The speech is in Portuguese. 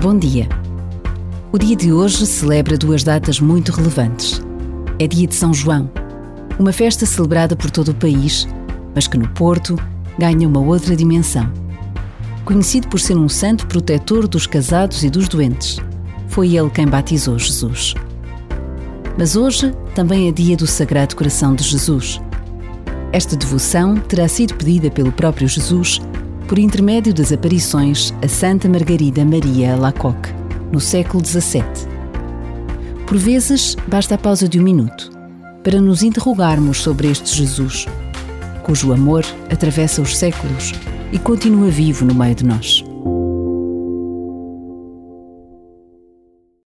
Bom dia. O dia de hoje celebra duas datas muito relevantes. É dia de São João, uma festa celebrada por todo o país, mas que no Porto ganha uma outra dimensão. Conhecido por ser um santo protetor dos casados e dos doentes, foi ele quem batizou Jesus. Mas hoje também é dia do Sagrado Coração de Jesus. Esta devoção terá sido pedida pelo próprio Jesus por intermédio das aparições a Santa Margarida Maria Alacoque, no século XVII. Por vezes, basta a pausa de um minuto para nos interrogarmos sobre este Jesus, cujo amor atravessa os séculos e continua vivo no meio de nós.